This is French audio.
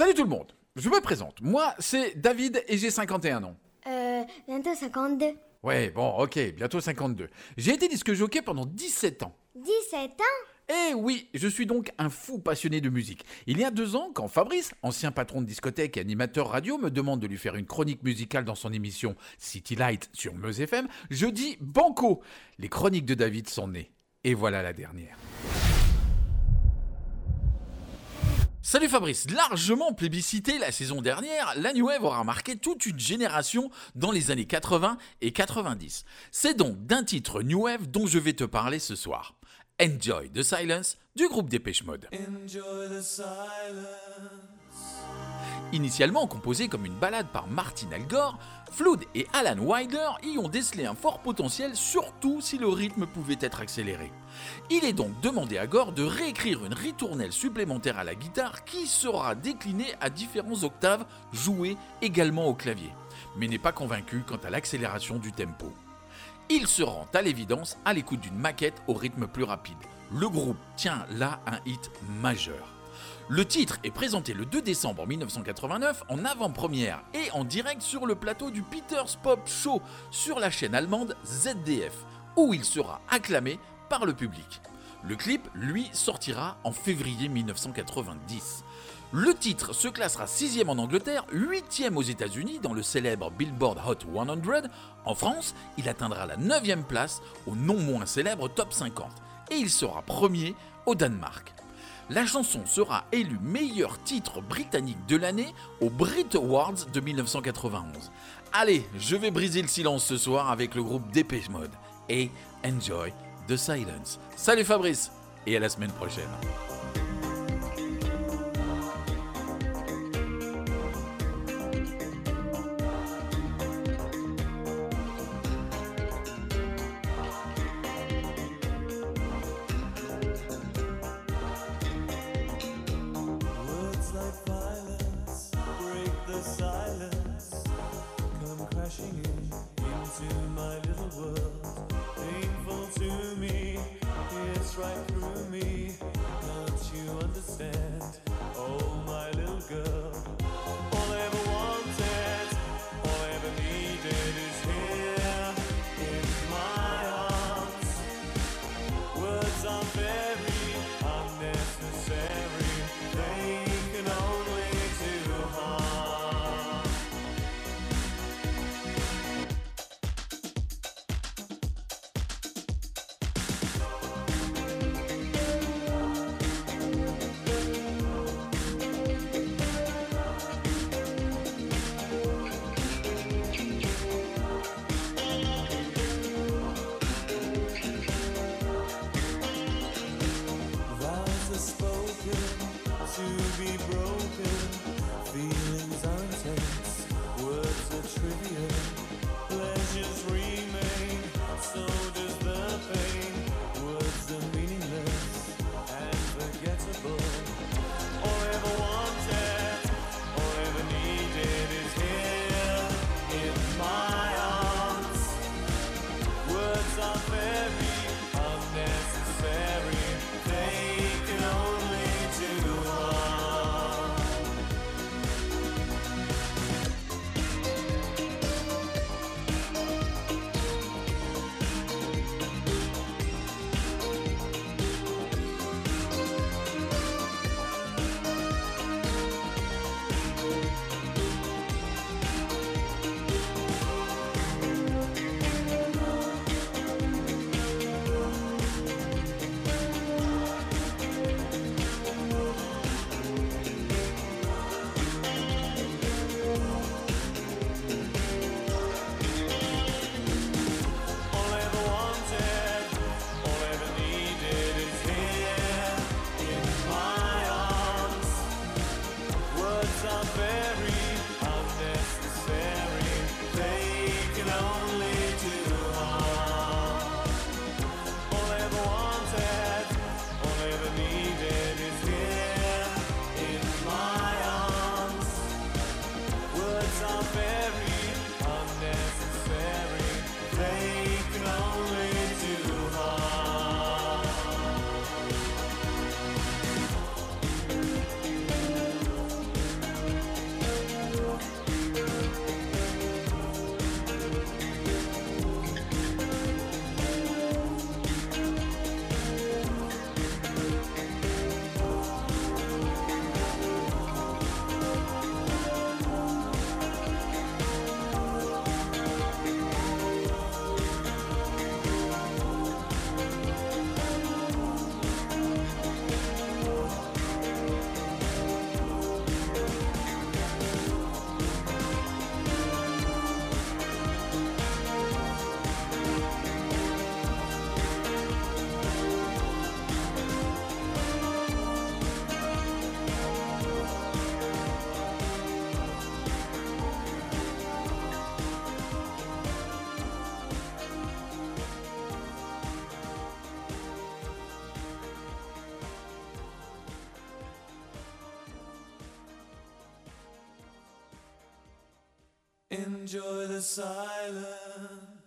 Salut tout le monde, je me présente. Moi, c'est David et j'ai 51 ans. Euh, bientôt 52. Ouais, bon, ok, bientôt 52. J'ai été disque jockey pendant 17 ans. 17 ans? Eh oui, je suis donc un fou passionné de musique. Il y a deux ans, quand Fabrice, ancien patron de discothèque et animateur radio, me demande de lui faire une chronique musicale dans son émission City Light sur Meuse FM, je dis banco. Les chroniques de David sont nées. Et voilà la dernière. Salut Fabrice, largement plébiscité la saison dernière, la New Wave aura marqué toute une génération dans les années 80 et 90. C'est donc d'un titre New Wave dont je vais te parler ce soir. Enjoy the Silence du groupe Dépêche Mode. Initialement composé comme une balade par Martin Algor, Flood et Alan Wilder y ont décelé un fort potentiel, surtout si le rythme pouvait être accéléré. Il est donc demandé à Gore de réécrire une ritournelle supplémentaire à la guitare qui sera déclinée à différents octaves, jouées également au clavier, mais n'est pas convaincu quant à l'accélération du tempo. Il se rend à l'évidence à l'écoute d'une maquette au rythme plus rapide. Le groupe tient là un hit majeur. Le titre est présenté le 2 décembre 1989 en avant-première et en direct sur le plateau du Peters Pop Show sur la chaîne allemande ZDF, où il sera acclamé par le public. Le clip, lui, sortira en février 1990. Le titre se classera 6 en Angleterre, 8 aux États-Unis dans le célèbre Billboard Hot 100. En France, il atteindra la 9 place au non moins célèbre Top 50 et il sera premier au Danemark. La chanson sera élue meilleur titre britannique de l'année aux Brit Awards de 1991. Allez, je vais briser le silence ce soir avec le groupe Dépêche Mode et Enjoy the Silence. Salut Fabrice et à la semaine prochaine. broken, feeling. are very unnecessary. Enjoy the silence.